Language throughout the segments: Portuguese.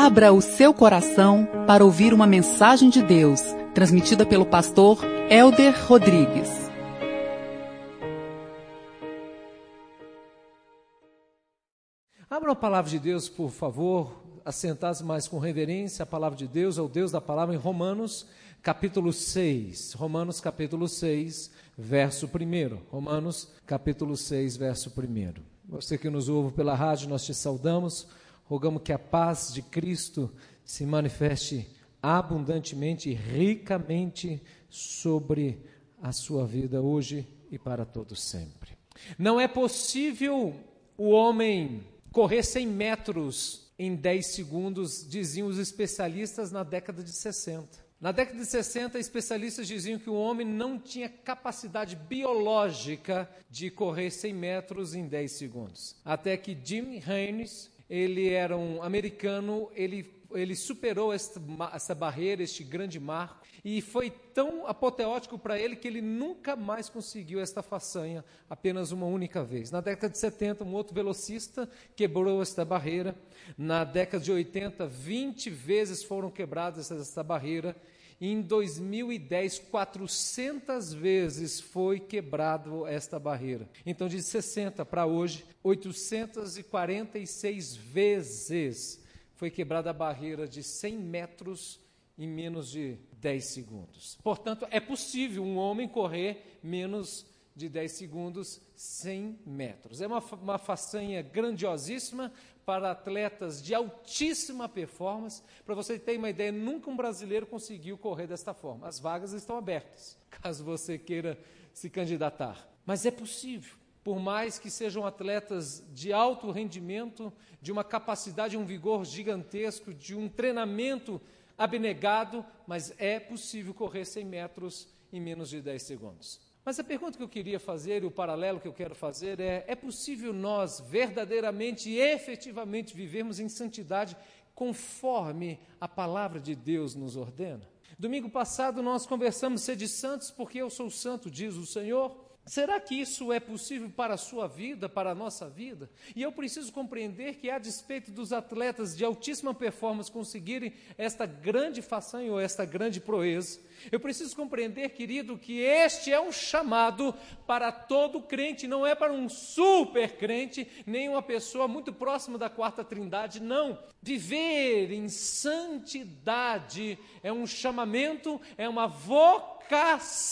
Abra o seu coração para ouvir uma mensagem de Deus, transmitida pelo pastor Elder Rodrigues. Abra a palavra de Deus, por favor, assentados mais com reverência, a palavra de Deus, ao Deus da palavra, em Romanos, capítulo 6. Romanos, capítulo 6, verso 1. Romanos, capítulo 6, verso 1. Você que nos ouve pela rádio, nós te saudamos Rogamos que a paz de Cristo se manifeste abundantemente e ricamente sobre a sua vida hoje e para todos sempre. Não é possível o homem correr 100 metros em 10 segundos, diziam os especialistas na década de 60. Na década de 60, especialistas diziam que o homem não tinha capacidade biológica de correr 100 metros em 10 segundos. Até que Jim Haynes ele era um americano, ele, ele superou esta, essa barreira, este grande marco, e foi tão apoteótico para ele que ele nunca mais conseguiu esta façanha apenas uma única vez. Na década de 70, um outro velocista quebrou esta barreira. Na década de 80, 20 vezes foram quebradas esta barreira. Em 2010, 400 vezes foi quebrado esta barreira. Então, de 60 para hoje, 846 vezes foi quebrada a barreira de 100 metros em menos de 10 segundos. Portanto, é possível um homem correr menos de 10 segundos 100 metros. É uma, uma façanha grandiosíssima, para atletas de altíssima performance. Para você ter uma ideia, nunca um brasileiro conseguiu correr desta forma. As vagas estão abertas, caso você queira se candidatar. Mas é possível. Por mais que sejam atletas de alto rendimento, de uma capacidade, um vigor gigantesco, de um treinamento abnegado, mas é possível correr 100 metros em menos de 10 segundos. Mas a pergunta que eu queria fazer, e o paralelo que eu quero fazer é: é possível nós verdadeiramente e efetivamente vivermos em santidade conforme a palavra de Deus nos ordena? Domingo passado nós conversamos ser de santos porque eu sou santo, diz o Senhor. Será que isso é possível para a sua vida, para a nossa vida? E eu preciso compreender que, a despeito dos atletas de altíssima performance conseguirem esta grande façanha ou esta grande proeza, eu preciso compreender, querido, que este é um chamado para todo crente, não é para um super crente, nem uma pessoa muito próxima da quarta trindade, não. Viver em santidade é um chamamento, é uma vocação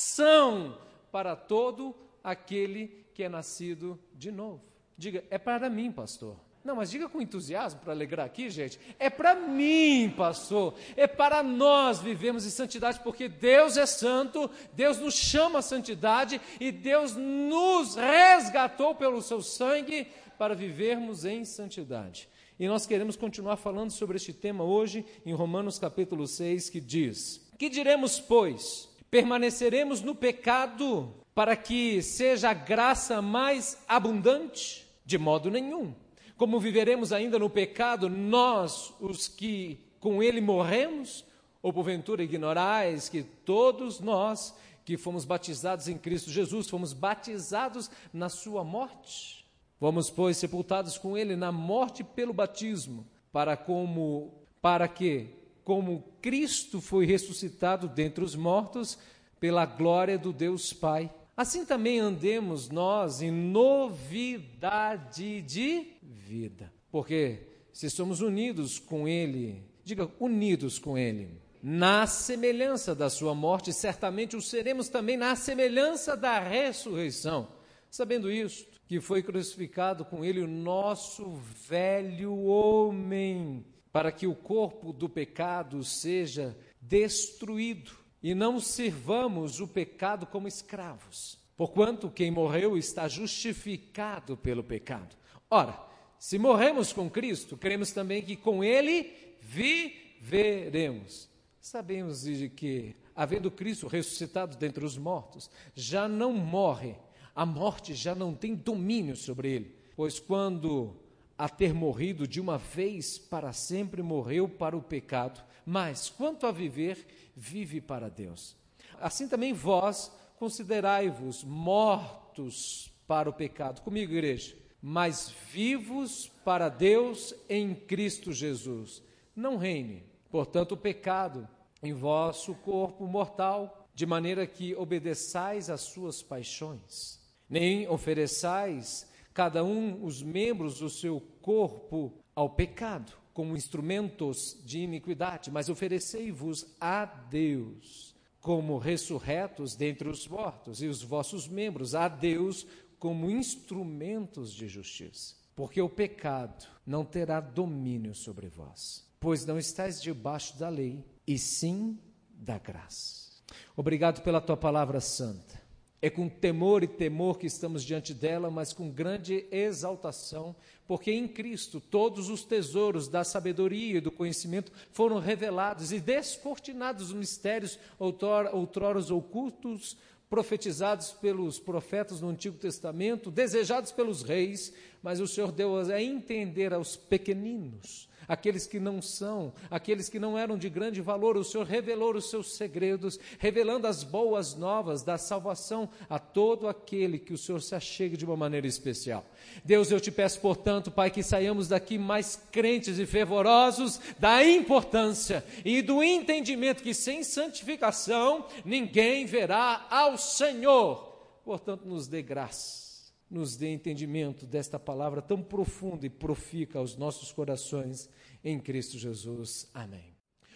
para todo crente aquele que é nascido de novo. Diga, é para mim, pastor. Não, mas diga com entusiasmo para alegrar aqui, gente. É para mim, pastor. É para nós vivemos em santidade, porque Deus é santo, Deus nos chama à santidade e Deus nos resgatou pelo seu sangue para vivermos em santidade. E nós queremos continuar falando sobre este tema hoje em Romanos capítulo 6, que diz: Que diremos, pois? Permaneceremos no pecado para que seja a graça mais abundante? De modo nenhum. Como viveremos ainda no pecado, nós, os que com ele morremos? Ou porventura ignorais que todos nós que fomos batizados em Cristo Jesus, fomos batizados na sua morte? Fomos, pois, sepultados com ele na morte pelo batismo, para como para que, como Cristo foi ressuscitado dentre os mortos, pela glória do Deus Pai, Assim também andemos nós em novidade de vida. Porque se somos unidos com Ele, diga unidos com Ele, na semelhança da Sua morte, certamente o seremos também na semelhança da ressurreição. Sabendo isto, que foi crucificado com Ele o nosso velho homem, para que o corpo do pecado seja destruído e não sirvamos o pecado como escravos, porquanto quem morreu está justificado pelo pecado. Ora, se morremos com Cristo, cremos também que com Ele viveremos. Sabemos de que, havendo Cristo ressuscitado dentre os mortos, já não morre, a morte já não tem domínio sobre ele, pois quando a ter morrido de uma vez para sempre morreu para o pecado, mas quanto a viver, vive para Deus. Assim também vós considerai-vos mortos para o pecado. Comigo, igreja. Mas vivos para Deus em Cristo Jesus. não reine. Portanto, o pecado em vosso corpo mortal, de maneira que obedeçais às suas paixões, nem ofereçais cada um os membros do seu corpo ao pecado, como instrumentos de iniquidade, mas oferecei-vos a Deus como ressurretos dentre os mortos, e os vossos membros a Deus como instrumentos de justiça. Porque o pecado não terá domínio sobre vós, pois não estáis debaixo da lei, e sim da graça. Obrigado pela tua palavra santa. É com temor e temor que estamos diante dela, mas com grande exaltação, porque em Cristo todos os tesouros da sabedoria e do conhecimento foram revelados e descortinados os mistérios outroros ocultos, profetizados pelos profetas no Antigo Testamento, desejados pelos reis, mas o Senhor deu a entender aos pequeninos aqueles que não são, aqueles que não eram de grande valor. O Senhor revelou os seus segredos, revelando as boas novas da salvação a todo aquele que o Senhor se achegue de uma maneira especial. Deus, eu te peço, portanto, Pai, que saiamos daqui mais crentes e fervorosos da importância e do entendimento que sem santificação ninguém verá ao Senhor. Portanto, nos dê graça nos dê entendimento desta palavra tão profunda e profícua aos nossos corações em Cristo Jesus. Amém.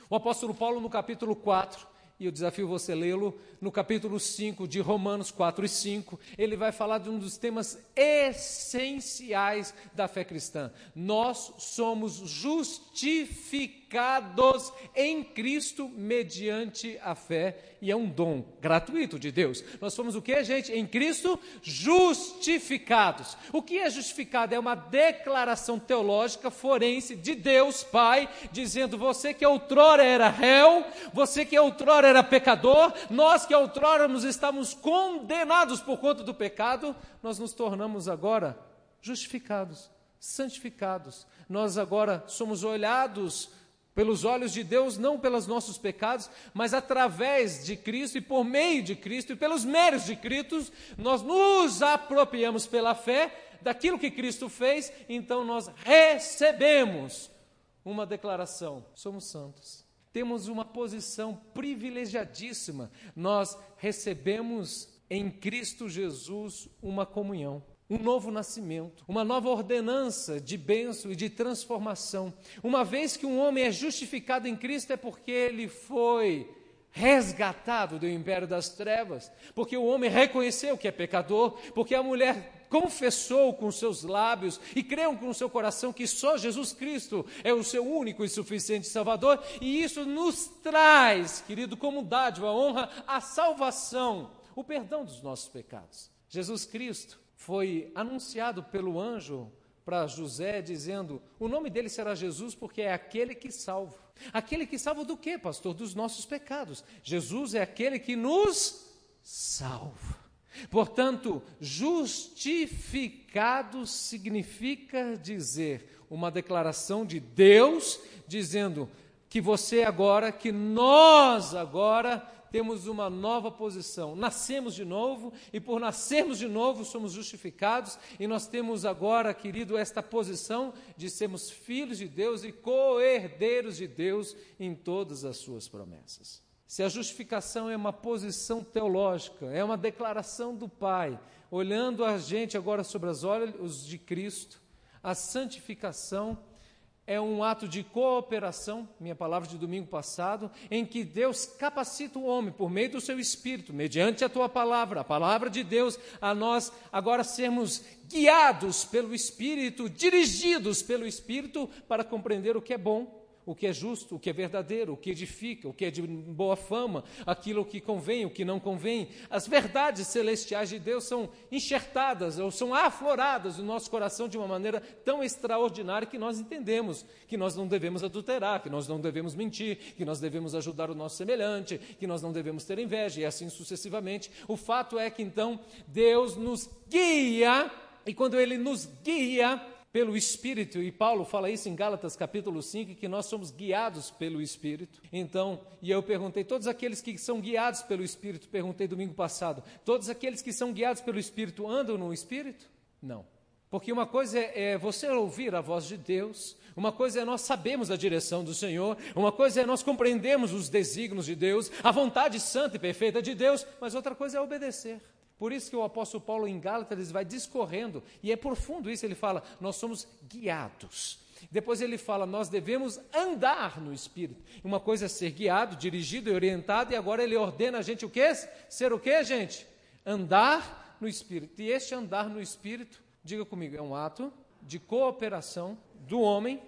O apóstolo Paulo, no capítulo 4, e eu desafio você lê-lo, no capítulo 5 de Romanos 4 e 5, ele vai falar de um dos temas essenciais da fé cristã. Nós somos justificados em Cristo mediante a fé, e é um dom gratuito de Deus. Nós somos o que, gente? Em Cristo justificados. O que é justificado? É uma declaração teológica forense de Deus Pai, dizendo: você que outrora era réu, você que outrora era pecador, nós que outrora nos estávamos condenados por conta do pecado, nós nos tornamos agora justificados, santificados. Nós agora somos olhados pelos olhos de Deus, não pelos nossos pecados, mas através de Cristo e por meio de Cristo e pelos méritos de Cristo, nós nos apropriamos pela fé daquilo que Cristo fez, então nós recebemos uma declaração: somos santos. Temos uma posição privilegiadíssima. Nós recebemos em Cristo Jesus uma comunhão, um novo nascimento, uma nova ordenança de bênção e de transformação. Uma vez que um homem é justificado em Cristo, é porque ele foi resgatado do império das trevas, porque o homem reconheceu que é pecador, porque a mulher confessou com seus lábios e creu com seu coração que só Jesus Cristo é o seu único e suficiente Salvador, e isso nos traz, querido, como dádiva, a honra, a salvação, o perdão dos nossos pecados. Jesus Cristo foi anunciado pelo anjo para José, dizendo: O nome dele será Jesus, porque é aquele que salva. Aquele que salva do quê, pastor? Dos nossos pecados. Jesus é aquele que nos salva. Portanto, justificado significa dizer uma declaração de Deus dizendo que você agora, que nós agora temos uma nova posição. Nascemos de novo e por nascermos de novo somos justificados e nós temos agora, querido, esta posição de sermos filhos de Deus e co-herdeiros de Deus em todas as suas promessas. Se a justificação é uma posição teológica, é uma declaração do Pai, olhando a gente agora sobre os olhos de Cristo, a santificação é um ato de cooperação, minha palavra de domingo passado, em que Deus capacita o homem por meio do seu espírito, mediante a tua palavra, a palavra de Deus, a nós agora sermos guiados pelo espírito, dirigidos pelo espírito para compreender o que é bom o que é justo, o que é verdadeiro, o que edifica, o que é de boa fama, aquilo que convém, o que não convém. As verdades celestiais de Deus são enxertadas ou são afloradas no nosso coração de uma maneira tão extraordinária que nós entendemos que nós não devemos adulterar, que nós não devemos mentir, que nós devemos ajudar o nosso semelhante, que nós não devemos ter inveja e assim sucessivamente. O fato é que então Deus nos guia e quando Ele nos guia, pelo Espírito, e Paulo fala isso em Gálatas capítulo 5, que nós somos guiados pelo Espírito. Então, e eu perguntei, todos aqueles que são guiados pelo Espírito, perguntei domingo passado, todos aqueles que são guiados pelo Espírito andam no Espírito? Não. Porque uma coisa é, é você ouvir a voz de Deus, uma coisa é nós sabemos a direção do Senhor, uma coisa é nós compreendemos os desígnios de Deus, a vontade santa e perfeita de Deus, mas outra coisa é obedecer. Por isso que o apóstolo Paulo em Gálatas vai discorrendo, e é profundo isso, ele fala: nós somos guiados. Depois ele fala: nós devemos andar no Espírito. Uma coisa é ser guiado, dirigido e orientado, e agora ele ordena a gente o quê? Ser o quê, gente? Andar no Espírito. E este andar no Espírito, diga comigo, é um ato de cooperação do homem,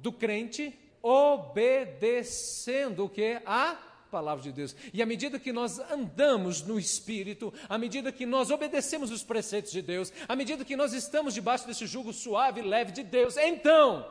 do crente, obedecendo o que? A palavra de Deus. E à medida que nós andamos no Espírito, à medida que nós obedecemos os preceitos de Deus, à medida que nós estamos debaixo desse jugo suave e leve de Deus, então,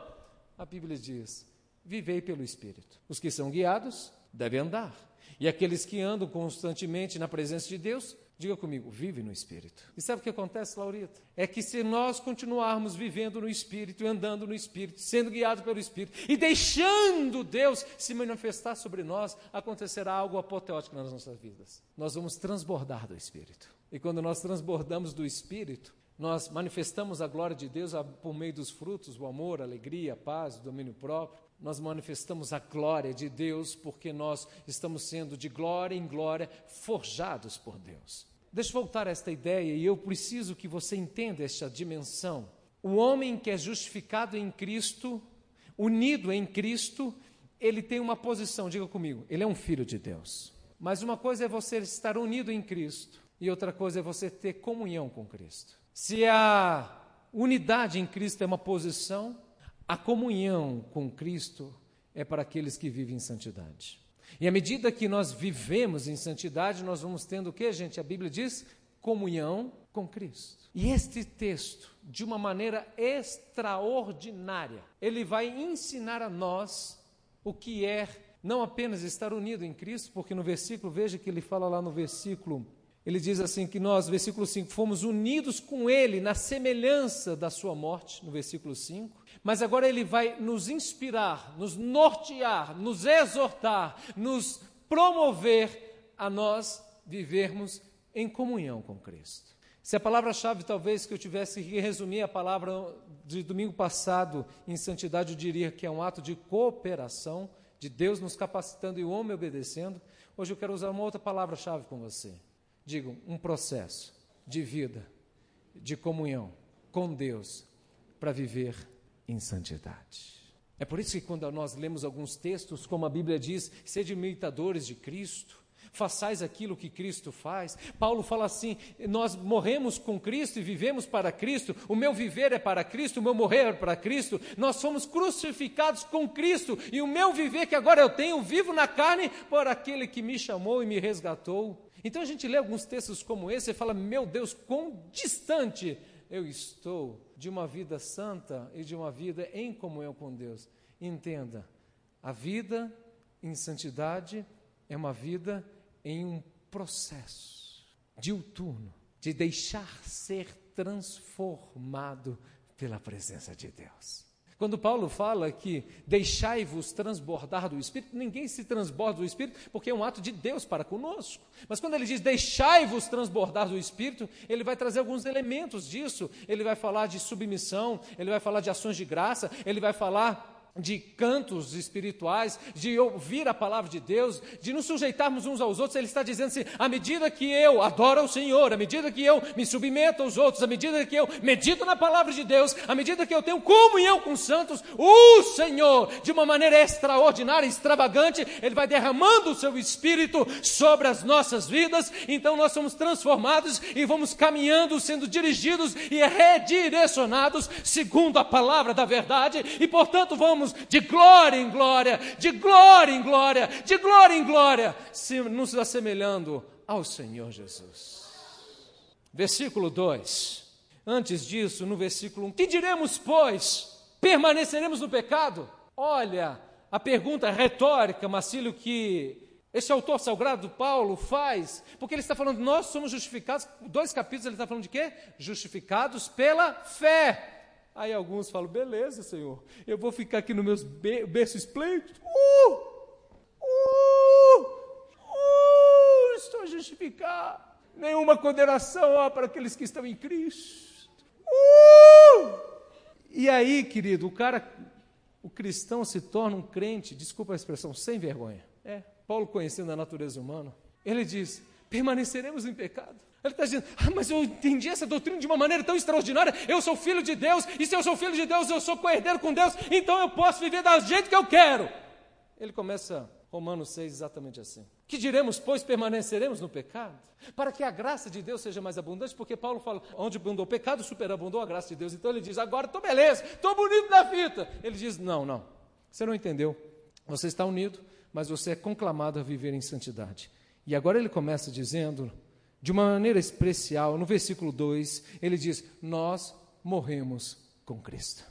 a Bíblia diz: vivei pelo Espírito. Os que são guiados devem andar. E aqueles que andam constantemente na presença de Deus Diga comigo, vive no Espírito. E sabe o que acontece, Laurita? É que se nós continuarmos vivendo no Espírito, andando no Espírito, sendo guiados pelo Espírito e deixando Deus se manifestar sobre nós, acontecerá algo apoteótico nas nossas vidas. Nós vamos transbordar do Espírito. E quando nós transbordamos do Espírito, nós manifestamos a glória de Deus por meio dos frutos, o amor, a alegria, a paz, o domínio próprio nós manifestamos a glória de Deus porque nós estamos sendo de glória em glória forjados por Deus. Deixa eu voltar a esta ideia e eu preciso que você entenda esta dimensão. O homem que é justificado em Cristo, unido em Cristo, ele tem uma posição, diga comigo, ele é um filho de Deus. Mas uma coisa é você estar unido em Cristo e outra coisa é você ter comunhão com Cristo. Se a unidade em Cristo é uma posição, a comunhão com Cristo é para aqueles que vivem em santidade. E à medida que nós vivemos em santidade, nós vamos tendo o que, gente? A Bíblia diz comunhão com Cristo. E este texto, de uma maneira extraordinária, ele vai ensinar a nós o que é não apenas estar unido em Cristo, porque no versículo, veja que ele fala lá no versículo ele diz assim que nós, versículo 5, fomos unidos com ele na semelhança da sua morte, no versículo 5. Mas agora ele vai nos inspirar, nos nortear, nos exortar, nos promover a nós vivermos em comunhão com Cristo. Se a palavra-chave, talvez, que eu tivesse que resumir a palavra de domingo passado em santidade, eu diria que é um ato de cooperação, de Deus nos capacitando e o homem obedecendo. Hoje eu quero usar uma outra palavra-chave com você digo, um processo de vida, de comunhão com Deus para viver em santidade. É por isso que quando nós lemos alguns textos, como a Bíblia diz, sede imitadores de Cristo, façais aquilo que Cristo faz. Paulo fala assim: nós morremos com Cristo e vivemos para Cristo, o meu viver é para Cristo, o meu morrer é para Cristo, nós somos crucificados com Cristo, e o meu viver que agora eu tenho, vivo na carne por aquele que me chamou e me resgatou. Então a gente lê alguns textos como esse e fala: meu Deus, quão distante eu estou de uma vida santa e de uma vida em comunhão com Deus. Entenda, a vida em santidade é uma vida em um processo diuturno de deixar ser transformado pela presença de Deus. Quando Paulo fala que deixai-vos transbordar do Espírito, ninguém se transborda do Espírito porque é um ato de Deus para conosco. Mas quando ele diz deixai-vos transbordar do Espírito, ele vai trazer alguns elementos disso. Ele vai falar de submissão, ele vai falar de ações de graça, ele vai falar de cantos espirituais, de ouvir a palavra de Deus, de nos sujeitarmos uns aos outros, ele está dizendo assim: à medida que eu adoro o Senhor, à medida que eu me submeto aos outros, à medida que eu medito na palavra de Deus, à medida que eu tenho comunhão com os santos, o Senhor, de uma maneira extraordinária, extravagante, ele vai derramando o seu espírito sobre as nossas vidas, então nós somos transformados e vamos caminhando, sendo dirigidos e redirecionados segundo a palavra da verdade, e portanto vamos de glória em glória, de glória em glória, de glória em glória, se, nos assemelhando ao Senhor Jesus. Versículo 2. Antes disso, no versículo 1, que diremos, pois? Permaneceremos no pecado? Olha, a pergunta retórica, Marcílio, que esse autor sagrado Paulo faz, porque ele está falando, nós somos justificados, dois capítulos ele está falando de quê? Justificados pela fé. Aí alguns falam, beleza, Senhor, eu vou ficar aqui no meu berço esplêndido. Uh! Uh! Uh! Estou justificado. Nenhuma condenação ó, para aqueles que estão em Cristo. Uh! E aí, querido, o cara, o cristão se torna um crente, desculpa a expressão, sem vergonha. É, Paulo conhecendo a natureza humana, ele diz: permaneceremos em pecado. Ele está dizendo, ah, mas eu entendi essa doutrina de uma maneira tão extraordinária. Eu sou filho de Deus, e se eu sou filho de Deus, eu sou coerdeiro com Deus, então eu posso viver do jeito que eu quero. Ele começa Romanos 6 exatamente assim. Que diremos, pois permaneceremos no pecado? Para que a graça de Deus seja mais abundante, porque Paulo fala, onde abundou o pecado, superabundou a graça de Deus. Então ele diz, agora estou beleza, estou bonito na fita. Ele diz, não, não, você não entendeu. Você está unido, mas você é conclamado a viver em santidade. E agora ele começa dizendo, de uma maneira especial, no versículo 2, ele diz: Nós morremos com Cristo.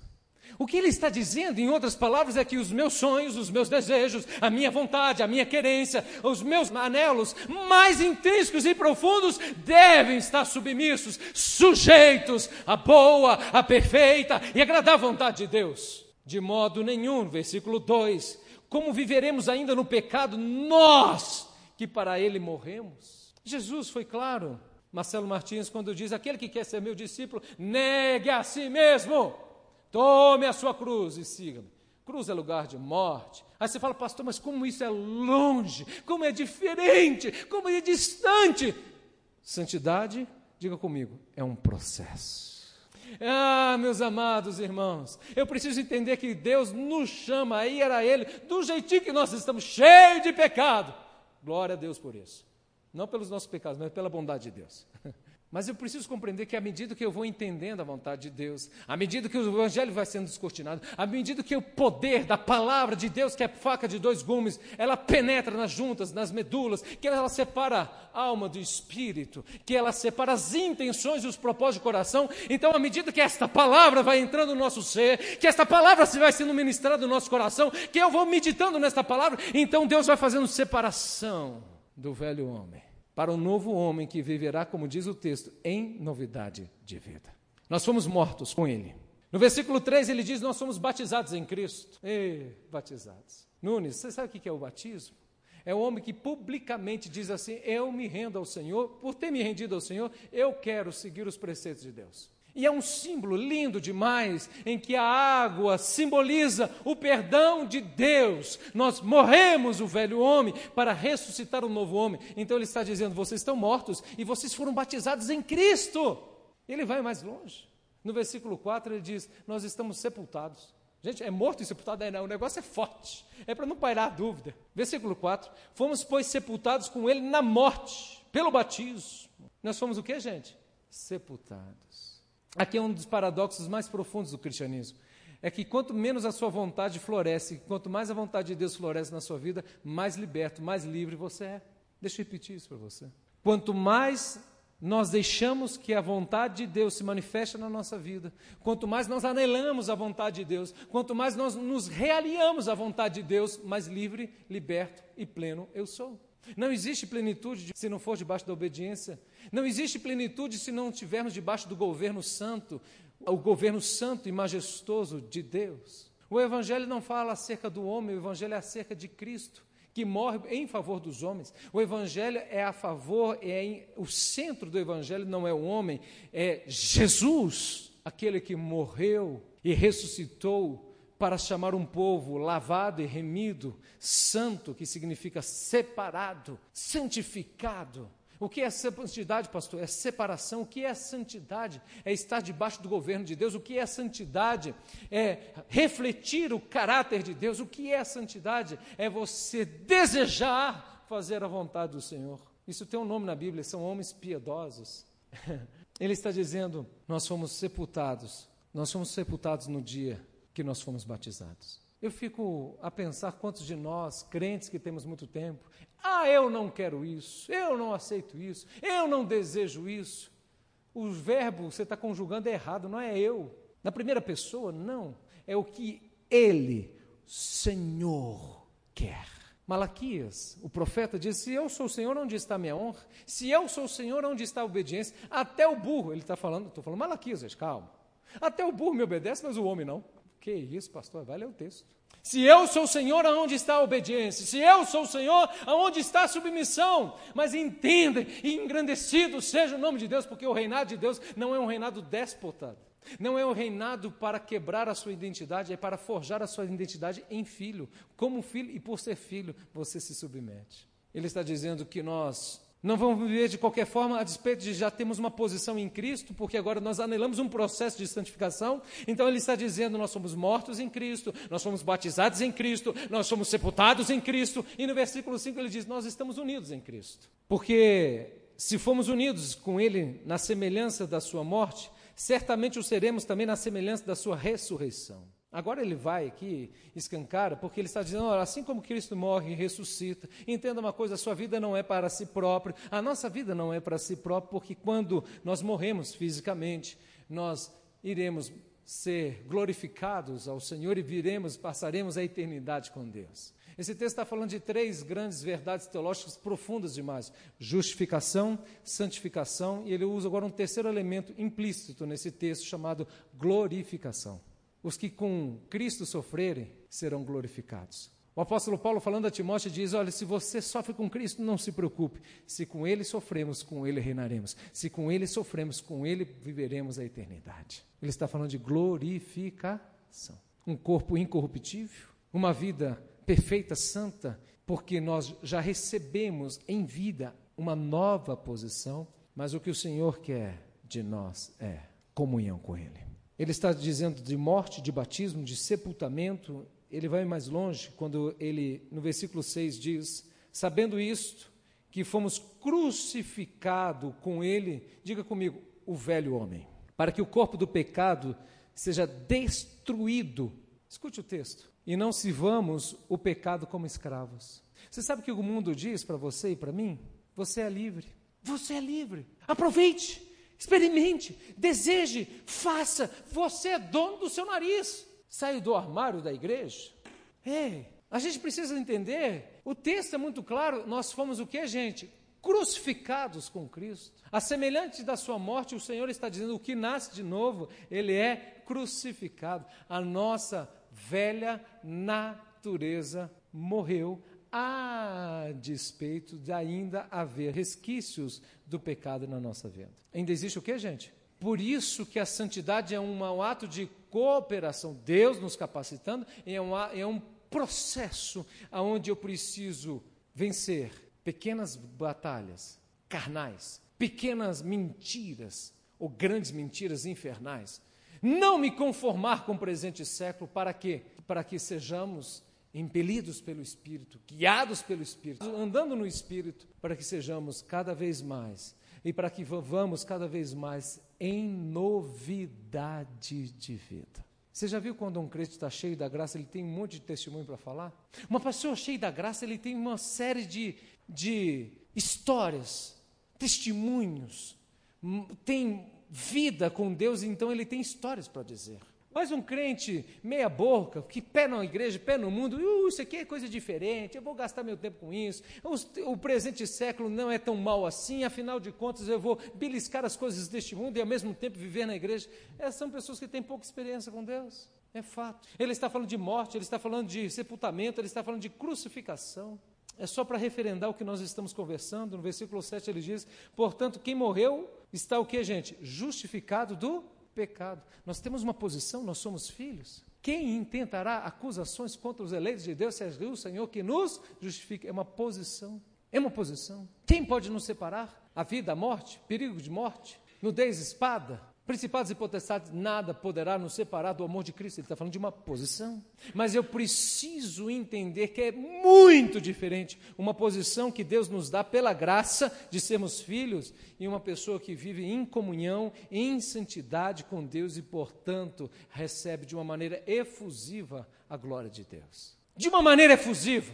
O que ele está dizendo, em outras palavras, é que os meus sonhos, os meus desejos, a minha vontade, a minha querência, os meus anelos mais intrínsecos e profundos devem estar submissos, sujeitos à boa, à perfeita e agradável vontade de Deus. De modo nenhum, versículo 2: Como viveremos ainda no pecado, nós que para ele morremos? Jesus foi claro. Marcelo Martins, quando diz: aquele que quer ser meu discípulo, negue a si mesmo, tome a sua cruz e siga-me. Cruz é lugar de morte. Aí você fala, pastor, mas como isso é longe, como é diferente, como é distante. Santidade, diga comigo, é um processo. Ah, meus amados irmãos, eu preciso entender que Deus nos chama a ir a Ele do jeitinho que nós estamos, cheios de pecado. Glória a Deus por isso. Não pelos nossos pecados, mas pela bondade de Deus. Mas eu preciso compreender que à medida que eu vou entendendo a vontade de Deus, à medida que o Evangelho vai sendo descortinado, à medida que o poder da palavra de Deus, que é faca de dois gumes, ela penetra nas juntas, nas medulas, que ela separa a alma do espírito, que ela separa as intenções e os propósitos do coração. Então, à medida que esta palavra vai entrando no nosso ser, que esta palavra vai sendo ministrada no nosso coração, que eu vou meditando nesta palavra, então Deus vai fazendo separação do velho homem para o novo homem que viverá, como diz o texto, em novidade de vida. Nós fomos mortos com ele. No versículo 3 ele diz: Nós somos batizados em Cristo. E, batizados. Nunes, você sabe o que é o batismo? É o homem que publicamente diz assim: Eu me rendo ao Senhor, por ter me rendido ao Senhor, eu quero seguir os preceitos de Deus. E é um símbolo lindo demais, em que a água simboliza o perdão de Deus. Nós morremos o velho homem para ressuscitar o novo homem. Então ele está dizendo: vocês estão mortos e vocês foram batizados em Cristo. Ele vai mais longe. No versículo 4 ele diz: Nós estamos sepultados. Gente, é morto e sepultado? É, não, o negócio é forte. É para não pairar a dúvida. Versículo 4: Fomos, pois, sepultados com ele na morte, pelo batismo. Nós fomos o que, gente? Sepultados. Aqui é um dos paradoxos mais profundos do cristianismo. É que quanto menos a sua vontade floresce, quanto mais a vontade de Deus floresce na sua vida, mais liberto, mais livre você é. Deixa eu repetir isso para você. Quanto mais nós deixamos que a vontade de Deus se manifeste na nossa vida, quanto mais nós anelamos a vontade de Deus, quanto mais nós nos realinhamos à vontade de Deus, mais livre, liberto e pleno eu sou. Não existe plenitude se não for debaixo da obediência. Não existe plenitude se não estivermos debaixo do governo santo, o governo santo e majestoso de Deus. O Evangelho não fala acerca do homem, o Evangelho é acerca de Cristo, que morre em favor dos homens. O Evangelho é a favor, é em, o centro do Evangelho não é o homem, é Jesus, aquele que morreu e ressuscitou para chamar um povo lavado e remido, santo, que significa separado, santificado. O que é santidade, pastor? É separação. O que é santidade? É estar debaixo do governo de Deus. O que é santidade? É refletir o caráter de Deus. O que é santidade? É você desejar fazer a vontade do Senhor. Isso tem um nome na Bíblia, são homens piedosos. Ele está dizendo: nós fomos sepultados. Nós fomos sepultados no dia que nós fomos batizados. Eu fico a pensar quantos de nós, crentes que temos muito tempo, ah, eu não quero isso, eu não aceito isso, eu não desejo isso. O verbo você está conjugando errado, não é eu. Na primeira pessoa, não. É o que Ele, Senhor, quer. Malaquias, o profeta diz: Se eu sou o Senhor, onde está a minha honra? Se eu sou o Senhor, onde está a obediência? Até o burro, ele está falando, estou falando Malaquias, calma. Até o burro me obedece, mas o homem não. Que isso, pastor? Vai ler o texto. Se eu sou o Senhor, aonde está a obediência? Se eu sou o Senhor, aonde está a submissão? Mas entenda e engrandecido seja o nome de Deus, porque o reinado de Deus não é um reinado déspota. Não é um reinado para quebrar a sua identidade, é para forjar a sua identidade em filho. Como filho e por ser filho, você se submete. Ele está dizendo que nós não vamos viver de qualquer forma a despeito de já termos uma posição em Cristo, porque agora nós anelamos um processo de santificação. Então ele está dizendo: nós somos mortos em Cristo, nós somos batizados em Cristo, nós somos sepultados em Cristo. E no versículo 5 ele diz: nós estamos unidos em Cristo. Porque se fomos unidos com Ele na semelhança da Sua morte, certamente o seremos também na semelhança da Sua ressurreição. Agora ele vai aqui, escancara, porque ele está dizendo: olha, assim como Cristo morre e ressuscita, entenda uma coisa: a sua vida não é para si próprio, a nossa vida não é para si próprio, porque quando nós morremos fisicamente, nós iremos ser glorificados ao Senhor e viremos, passaremos a eternidade com Deus. Esse texto está falando de três grandes verdades teológicas profundas demais: justificação, santificação, e ele usa agora um terceiro elemento implícito nesse texto chamado glorificação. Os que com Cristo sofrerem serão glorificados. O apóstolo Paulo, falando a Timóteo, diz: Olha, se você sofre com Cristo, não se preocupe. Se com Ele sofremos, com Ele reinaremos. Se com Ele sofremos, com Ele viveremos a eternidade. Ele está falando de glorificação. Um corpo incorruptível, uma vida perfeita, santa, porque nós já recebemos em vida uma nova posição, mas o que o Senhor quer de nós é comunhão com Ele. Ele está dizendo de morte, de batismo, de sepultamento. Ele vai mais longe quando ele, no versículo 6, diz: Sabendo isto, que fomos crucificados com ele, diga comigo, o velho homem, para que o corpo do pecado seja destruído. Escute o texto. E não sirvamos o pecado como escravos. Você sabe o que o mundo diz para você e para mim? Você é livre. Você é livre. Aproveite. Experimente, deseje, faça. Você é dono do seu nariz. Saia do armário da igreja. Ei, a gente precisa entender. O texto é muito claro. Nós fomos o que, gente? Crucificados com Cristo. A semelhante da sua morte, o Senhor está dizendo: o que nasce de novo, ele é crucificado. A nossa velha natureza morreu a despeito de ainda haver resquícios do pecado na nossa vida. Ainda existe o que, gente? Por isso que a santidade é um, ato de cooperação, Deus nos capacitando, é um, é um processo onde eu preciso vencer pequenas batalhas carnais, pequenas mentiras ou grandes mentiras infernais. Não me conformar com o presente século, para quê? Para que sejamos impelidos pelo Espírito, guiados pelo Espírito, andando no Espírito, para que sejamos cada vez mais e para que vamos cada vez mais em novidade de vida. Você já viu quando um crente está cheio da graça, ele tem um monte de testemunho para falar? Uma pessoa cheia da graça, ele tem uma série de, de histórias, testemunhos, tem vida com Deus, então ele tem histórias para dizer. Mas um crente meia boca, que pé na igreja, pé no mundo, uh, isso aqui é coisa diferente, eu vou gastar meu tempo com isso, o, presente século não é tão mal assim, afinal de contas eu vou beliscar as coisas deste mundo e ao mesmo tempo viver na igreja. Essas são pessoas que têm pouca experiência com Deus, é fato. Ele está falando de morte, ele está falando de sepultamento, ele está falando de crucificação. É só para referendar o que nós estamos conversando. No versículo 7 ele diz: Portanto, quem morreu está o que, gente? Justificado do pecado. Nós temos uma posição, nós somos filhos. Quem intentará acusações contra os eleitos de Deus, se é o Senhor que nos justifica? É uma posição. É uma posição. Quem pode nos separar? A vida, a morte, perigo de morte, nudez, espada, Principados e potestades, nada poderá nos separar do amor de Cristo. Ele está falando de uma posição. Mas eu preciso entender que é muito diferente uma posição que Deus nos dá pela graça de sermos filhos e uma pessoa que vive em comunhão, em santidade com Deus e, portanto, recebe de uma maneira efusiva a glória de Deus. De uma maneira efusiva,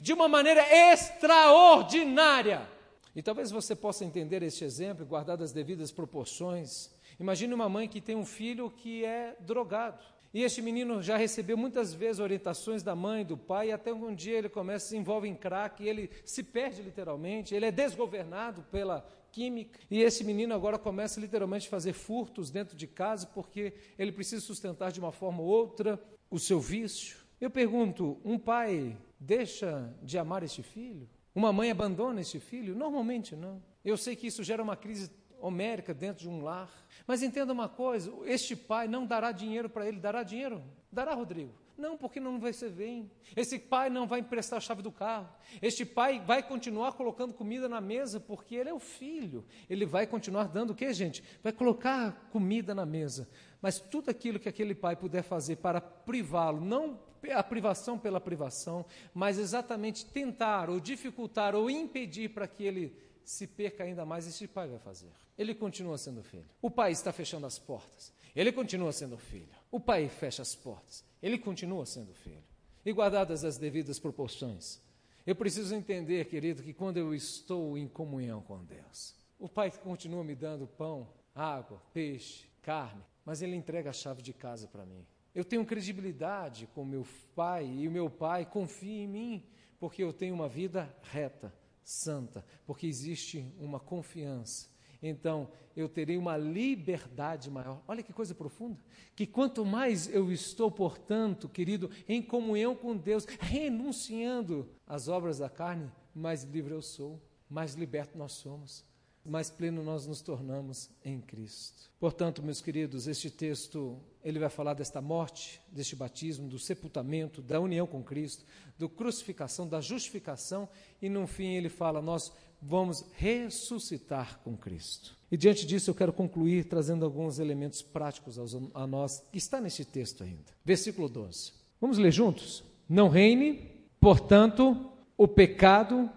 de uma maneira extraordinária. E talvez você possa entender este exemplo, guardado as devidas proporções Imagine uma mãe que tem um filho que é drogado. E este menino já recebeu muitas vezes orientações da mãe, do pai, e até um dia ele começa, se envolve em crack, ele se perde literalmente, ele é desgovernado pela química. E esse menino agora começa literalmente a fazer furtos dentro de casa, porque ele precisa sustentar de uma forma ou outra o seu vício. Eu pergunto: um pai deixa de amar este filho? Uma mãe abandona este filho? Normalmente não. Eu sei que isso gera uma crise homérica dentro de um lar. Mas entenda uma coisa: este pai não dará dinheiro para ele, dará dinheiro? Dará, Rodrigo? Não, porque não vai ser bem. Esse pai não vai emprestar a chave do carro. Este pai vai continuar colocando comida na mesa porque ele é o filho. Ele vai continuar dando o que, gente? Vai colocar comida na mesa. Mas tudo aquilo que aquele pai puder fazer para privá-lo, não a privação pela privação, mas exatamente tentar ou dificultar ou impedir para que ele se perca ainda mais, esse pai vai fazer. Ele continua sendo filho. O pai está fechando as portas. Ele continua sendo filho. O pai fecha as portas. Ele continua sendo filho. E guardadas as devidas proporções. Eu preciso entender, querido, que quando eu estou em comunhão com Deus, o pai continua me dando pão, água, peixe, carne, mas ele entrega a chave de casa para mim. Eu tenho credibilidade com meu pai e o meu pai confia em mim, porque eu tenho uma vida reta, santa, porque existe uma confiança. Então, eu terei uma liberdade maior. Olha que coisa profunda. Que quanto mais eu estou, portanto, querido, em comunhão com Deus, renunciando às obras da carne, mais livre eu sou, mais liberto nós somos mais pleno nós nos tornamos em Cristo. Portanto, meus queridos, este texto, ele vai falar desta morte, deste batismo, do sepultamento, da união com Cristo, do crucificação, da justificação e no fim ele fala nós vamos ressuscitar com Cristo. E diante disso eu quero concluir trazendo alguns elementos práticos a nós que está neste texto ainda. Versículo 12. Vamos ler juntos? Não reine, portanto, o pecado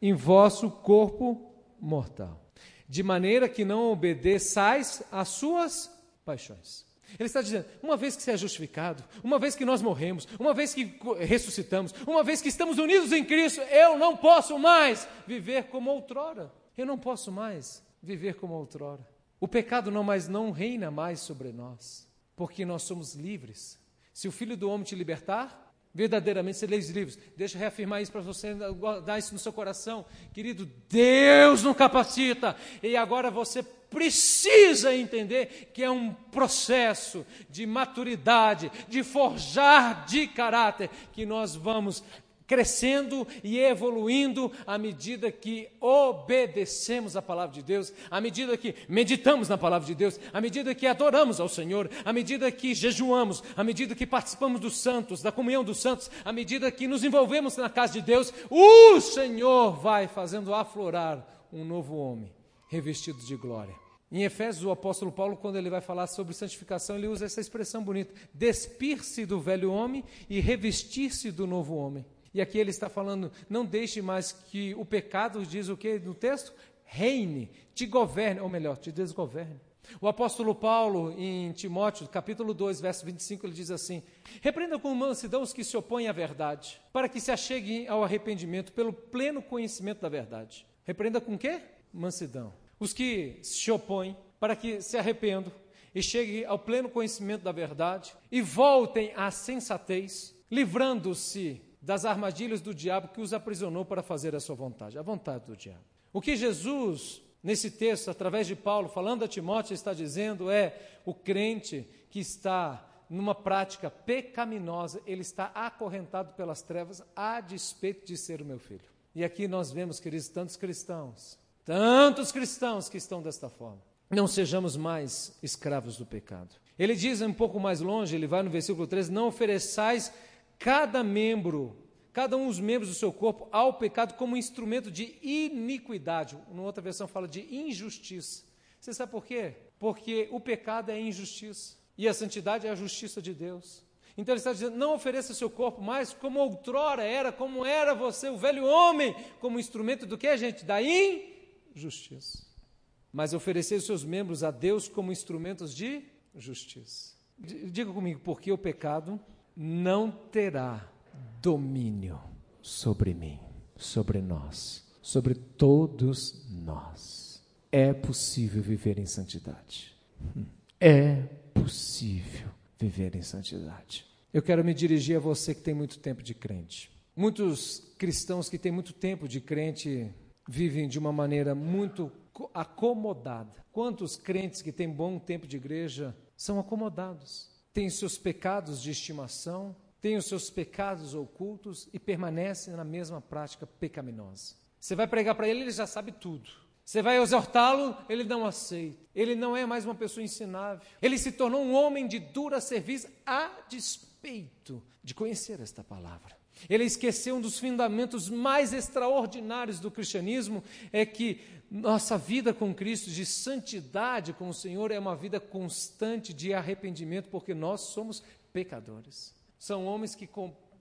em vosso corpo mortal de maneira que não obedeçais às suas paixões. Ele está dizendo: uma vez que você é justificado, uma vez que nós morremos, uma vez que ressuscitamos, uma vez que estamos unidos em Cristo, eu não posso mais viver como outrora. Eu não posso mais viver como outrora. O pecado não mais não reina mais sobre nós, porque nós somos livres. Se o Filho do Homem te libertar, verdadeiramente sereis livres. Deixa eu reafirmar isso para você dar isso no seu coração. Querido, Deus nos capacita. E agora você precisa entender que é um processo de maturidade, de forjar de caráter, que nós vamos crescendo e evoluindo à medida que obedecemos a palavra de Deus, à medida que meditamos na palavra de Deus, à medida que adoramos ao Senhor, à medida que jejuamos, à medida que participamos dos santos, da comunhão dos santos, à medida que nos envolvemos na casa de Deus, o Senhor vai fazendo aflorar um novo homem revestido de glória. Em Efésios, o apóstolo Paulo, quando ele vai falar sobre santificação, ele usa essa expressão bonita: despir-se do velho homem e revestir-se do novo homem. E aqui ele está falando: não deixe mais que o pecado, diz o que no texto? Reine, te governe, ou melhor, te desgoverne. O apóstolo Paulo, em Timóteo, capítulo 2, verso 25, ele diz assim: Repreenda com mansidão os que se opõem à verdade, para que se acheguem ao arrependimento pelo pleno conhecimento da verdade. Repreenda com quê? Mansidão. Os que se opõem, para que se arrependam e cheguem ao pleno conhecimento da verdade e voltem à sensatez, livrando-se das armadilhas do diabo que os aprisionou para fazer a sua vontade, a vontade do diabo. O que Jesus, nesse texto, através de Paulo, falando a Timóteo, está dizendo é: o crente que está numa prática pecaminosa, ele está acorrentado pelas trevas a despeito de ser o meu filho. E aqui nós vemos, queridos, tantos cristãos, tantos cristãos que estão desta forma. Não sejamos mais escravos do pecado. Ele diz um pouco mais longe, ele vai no versículo 13: Não ofereçais cada membro, cada um dos membros do seu corpo ao pecado como instrumento de iniquidade. Uma outra versão fala de injustiça. Você sabe por quê? Porque o pecado é injustiça e a santidade é a justiça de Deus. Então ele está dizendo: não ofereça seu corpo mais como outrora era, como era você, o velho homem, como instrumento do que, gente? Da injustiça. Mas oferecer seus membros a Deus como instrumentos de justiça. Diga comigo, porque o pecado não terá domínio sobre mim, sobre nós, sobre todos nós. É possível viver em santidade. É possível viver em santidade. Eu quero me dirigir a você que tem muito tempo de crente. Muitos cristãos que têm muito tempo de crente vivem de uma maneira muito acomodada. Quantos crentes que têm bom tempo de igreja são acomodados? Tem seus pecados de estimação, tem os seus pecados ocultos e permanece na mesma prática pecaminosa. Você vai pregar para ele, ele já sabe tudo. Você vai exortá-lo, ele não aceita. Ele não é mais uma pessoa ensinável. Ele se tornou um homem de dura serviço a despeito de conhecer esta palavra. Ele esqueceu um dos fundamentos mais extraordinários do cristianismo, é que nossa vida com Cristo, de santidade com o Senhor, é uma vida constante de arrependimento, porque nós somos pecadores. São homens que,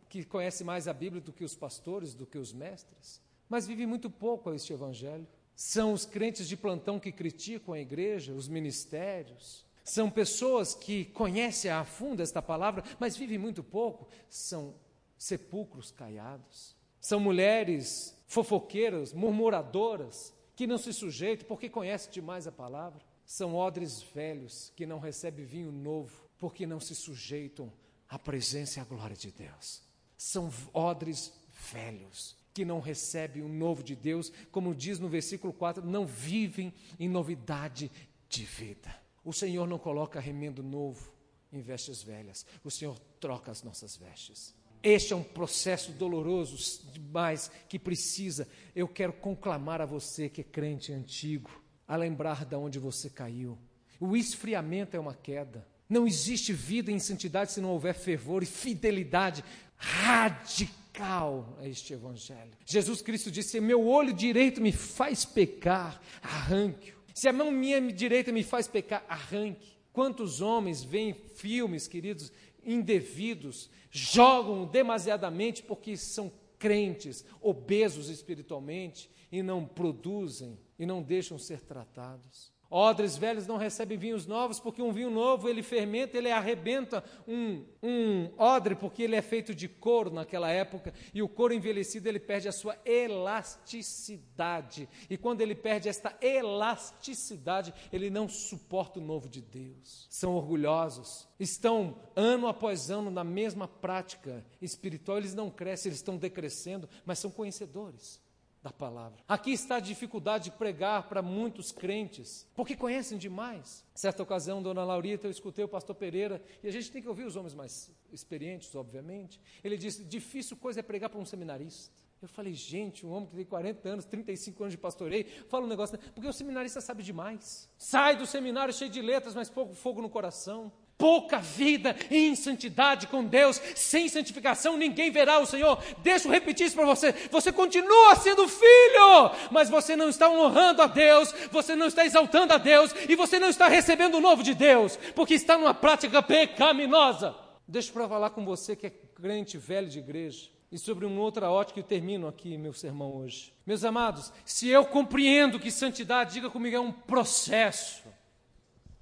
que conhecem mais a Bíblia do que os pastores, do que os mestres, mas vivem muito pouco a este Evangelho. São os crentes de plantão que criticam a igreja, os ministérios. São pessoas que conhecem a fundo esta palavra, mas vivem muito pouco. São sepulcros caiados. São mulheres fofoqueiras, murmuradoras, que não se sujeitam porque conhecem demais a palavra. São odres velhos que não recebem vinho novo porque não se sujeitam à presença e à glória de Deus. São odres velhos que não recebem o novo de Deus, como diz no versículo 4, não vivem em novidade de vida. O Senhor não coloca remendo novo em vestes velhas, o Senhor troca as nossas vestes. Este é um processo doloroso demais que precisa. Eu quero conclamar a você que é crente antigo, a lembrar de onde você caiu. O esfriamento é uma queda. Não existe vida em santidade se não houver fervor e fidelidade radical a este evangelho. Jesus Cristo disse: Meu olho direito me faz pecar, arranque-o. Se a mão minha direita me faz pecar, arranque. Quantos homens veem filmes, queridos, indevidos, jogam demasiadamente porque são crentes, obesos espiritualmente e não produzem e não deixam ser tratados. Odres velhos não recebem vinhos novos, porque um vinho novo ele fermenta, ele arrebenta um, um odre, porque ele é feito de couro naquela época, e o couro envelhecido ele perde a sua elasticidade. E quando ele perde esta elasticidade, ele não suporta o novo de Deus. São orgulhosos, estão ano após ano na mesma prática espiritual, eles não crescem, eles estão decrescendo, mas são conhecedores da palavra. Aqui está a dificuldade de pregar para muitos crentes, porque conhecem demais. Certa ocasião, dona Laurita, eu escutei o pastor Pereira, e a gente tem que ouvir os homens mais experientes, obviamente. Ele disse: difícil coisa é pregar para um seminarista. Eu falei, gente, um homem que tem 40 anos, 35 anos de pastoreio, fala um negócio, porque o seminarista sabe demais. Sai do seminário cheio de letras, mas pouco fogo no coração pouca vida em santidade com Deus, sem santificação ninguém verá o Senhor. Deixa eu repetir isso para você. Você continua sendo filho, mas você não está honrando a Deus, você não está exaltando a Deus e você não está recebendo o novo de Deus, porque está numa prática pecaminosa. Deixa eu falar com você que é crente velho de igreja. E sobre uma outra ótica, eu termino aqui meu sermão hoje. Meus amados, se eu compreendo que santidade, diga comigo, é um processo.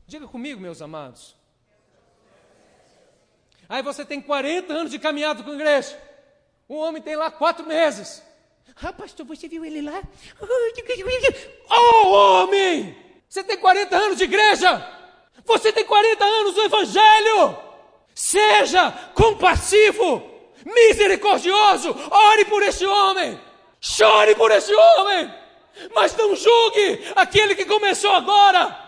Diga comigo, meus amados, Aí você tem 40 anos de caminhada com a igreja. O homem tem lá quatro meses. Ah, pastor, você viu ele lá? Oh, homem! Você tem 40 anos de igreja! Você tem 40 anos do Evangelho! Seja compassivo, misericordioso, ore por este homem, chore por este homem, mas não julgue aquele que começou agora.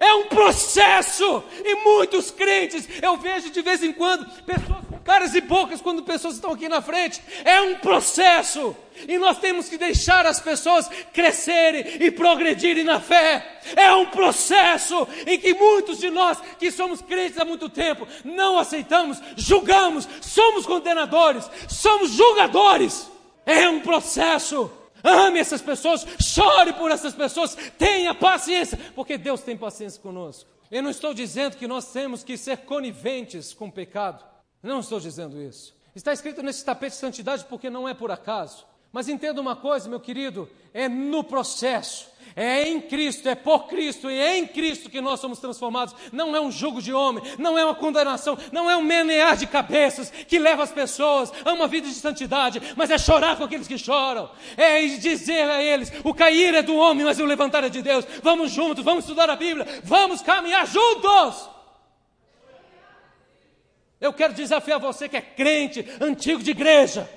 É um processo. E muitos crentes, eu vejo de vez em quando, pessoas com caras e bocas quando pessoas estão aqui na frente. É um processo. E nós temos que deixar as pessoas crescerem e progredirem na fé. É um processo em que muitos de nós, que somos crentes há muito tempo, não aceitamos, julgamos, somos condenadores, somos julgadores. É um processo. Ame essas pessoas, chore por essas pessoas, tenha paciência, porque Deus tem paciência conosco. Eu não estou dizendo que nós temos que ser coniventes com o pecado. Não estou dizendo isso. Está escrito nesse tapete de santidade porque não é por acaso. Mas entenda uma coisa, meu querido, é no processo é em Cristo, é por Cristo e é em Cristo que nós somos transformados. Não é um jugo de homem, não é uma condenação, não é um menear de cabeças que leva as pessoas a uma vida de santidade, mas é chorar com aqueles que choram. É dizer a eles: o cair é do homem, mas o levantar é de Deus. Vamos juntos, vamos estudar a Bíblia, vamos caminhar juntos. Eu quero desafiar você que é crente, antigo de igreja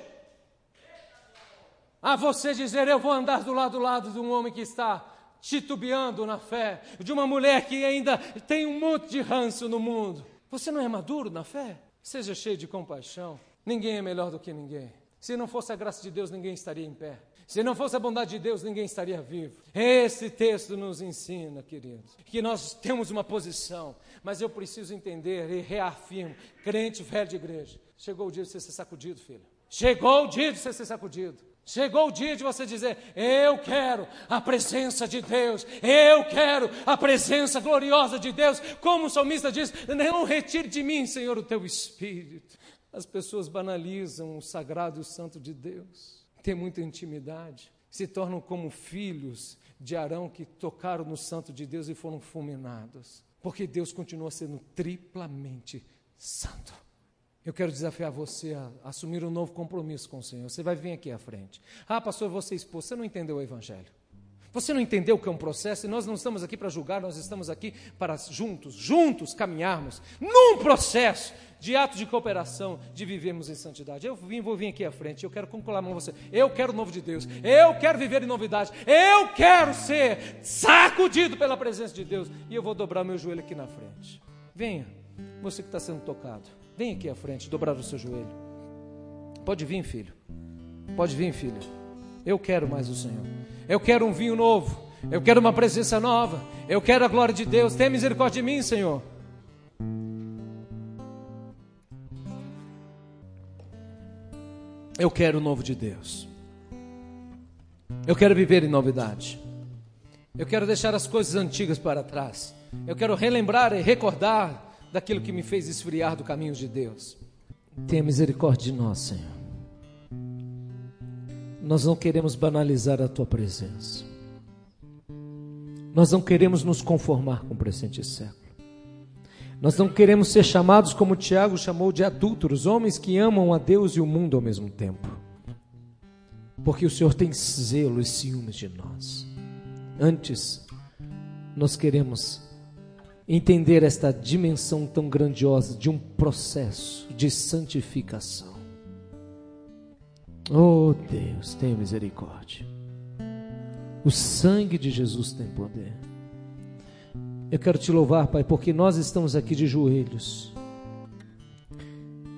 a você dizer: Eu vou andar do lado do lado de um homem que está titubeando na fé, de uma mulher que ainda tem um monte de ranço no mundo. Você não é maduro na fé? Seja cheio de compaixão. Ninguém é melhor do que ninguém. Se não fosse a graça de Deus, ninguém estaria em pé. Se não fosse a bondade de Deus, ninguém estaria vivo. Esse texto nos ensina, queridos, que nós temos uma posição, mas eu preciso entender e reafirmo, crente velho de igreja, chegou o dia de você ser sacudido, filho. Chegou o dia de você ser sacudido. Chegou o dia de você dizer: Eu quero a presença de Deus, eu quero a presença gloriosa de Deus. Como o salmista diz: Não retire de mim, Senhor, o teu espírito. As pessoas banalizam o sagrado e o santo de Deus, têm muita intimidade, se tornam como filhos de Arão que tocaram no santo de Deus e foram fulminados, porque Deus continua sendo triplamente santo. Eu quero desafiar você a assumir um novo compromisso com o Senhor. Você vai vir aqui à frente. Ah, pastor, você expôs. Você não entendeu o Evangelho. Você não entendeu o que é um processo e nós não estamos aqui para julgar, nós estamos aqui para juntos, juntos caminharmos num processo de ato de cooperação, de vivermos em santidade. Eu vim, vou vir aqui à frente, eu quero concluir com você. Eu quero o novo de Deus, eu quero viver em novidade, eu quero ser sacudido pela presença de Deus e eu vou dobrar meu joelho aqui na frente. Venha, você que está sendo tocado. Vem aqui à frente, dobrar o seu joelho. Pode vir, filho. Pode vir, filho. Eu quero mais o Senhor. Eu quero um vinho novo. Eu quero uma presença nova. Eu quero a glória de Deus. Tenha misericórdia de mim, Senhor. Eu quero o novo de Deus. Eu quero viver em novidade. Eu quero deixar as coisas antigas para trás. Eu quero relembrar e recordar daquilo que me fez esfriar do caminho de Deus. Tenha misericórdia de nós, Senhor. Nós não queremos banalizar a tua presença. Nós não queremos nos conformar com o presente século. Nós não queremos ser chamados como Tiago chamou de adúlteros, homens que amam a Deus e o mundo ao mesmo tempo. Porque o Senhor tem zelo e ciúmes de nós. Antes, nós queremos entender esta dimensão tão grandiosa de um processo de santificação. Oh Deus, tenha misericórdia. O sangue de Jesus tem poder. Eu quero te louvar, Pai, porque nós estamos aqui de joelhos,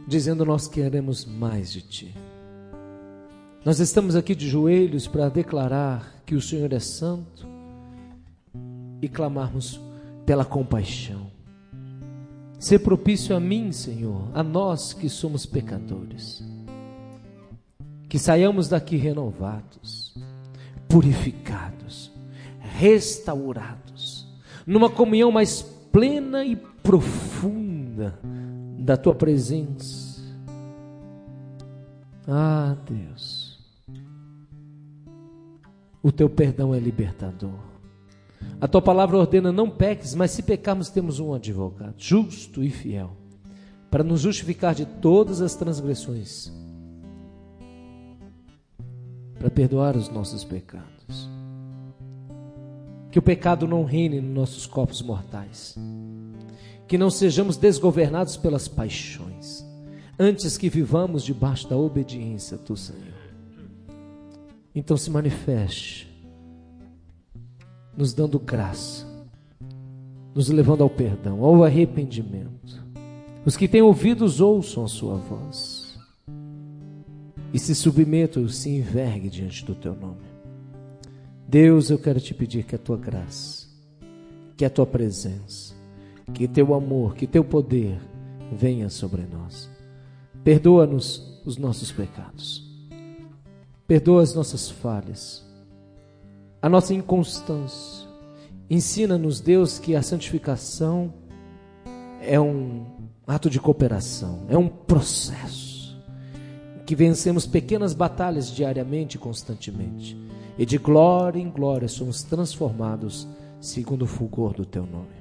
dizendo nós queremos mais de Ti. Nós estamos aqui de joelhos para declarar que o Senhor é santo e clamarmos pela compaixão. Ser propício a mim, Senhor, a nós que somos pecadores. Que saiamos daqui renovados, purificados, restaurados, numa comunhão mais plena e profunda da tua presença. Ah, Deus, o teu perdão é libertador. A tua palavra ordena: não peques, mas se pecarmos, temos um advogado, justo e fiel, para nos justificar de todas as transgressões, para perdoar os nossos pecados. Que o pecado não reine nos nossos corpos mortais, que não sejamos desgovernados pelas paixões, antes que vivamos debaixo da obediência do Senhor. Então se manifeste nos dando graça, nos levando ao perdão, ao arrependimento. Os que têm ouvidos ouçam a sua voz e se submetam, se envergue diante do teu nome. Deus, eu quero te pedir que a tua graça, que a tua presença, que teu amor, que teu poder venha sobre nós. Perdoa-nos os nossos pecados. Perdoa as nossas falhas a nossa inconstância. Ensina-nos, Deus, que a santificação é um ato de cooperação, é um processo, que vencemos pequenas batalhas diariamente e constantemente, e de glória em glória somos transformados segundo o fulgor do teu nome.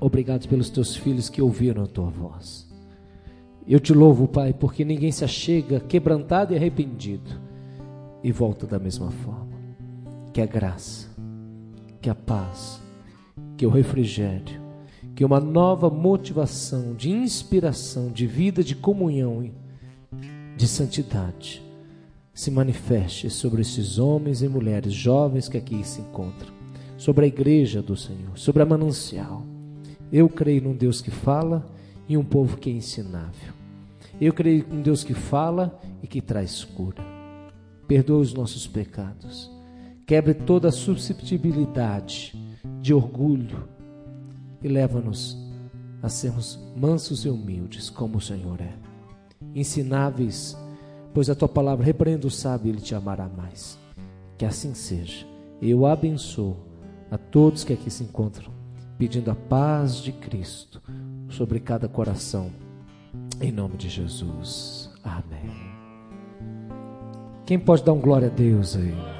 Obrigado pelos teus filhos que ouviram a tua voz. Eu te louvo, Pai, porque ninguém se achega quebrantado e arrependido e volta da mesma forma que a graça, que a paz, que o refrigério, que uma nova motivação de inspiração, de vida, de comunhão de santidade se manifeste sobre esses homens e mulheres jovens que aqui se encontram, sobre a igreja do Senhor, sobre a manancial. Eu creio num Deus que fala e um povo que é ensinável. Eu creio em Deus que fala e que traz cura. Perdoa os nossos pecados. Quebre toda susceptibilidade de orgulho e leva-nos a sermos mansos e humildes, como o Senhor é. Ensináveis, pois a tua palavra repreenda o sábio, ele te amará mais. Que assim seja. Eu abençoo a todos que aqui se encontram, pedindo a paz de Cristo sobre cada coração, em nome de Jesus. Amém. Quem pode dar um glória a Deus aí?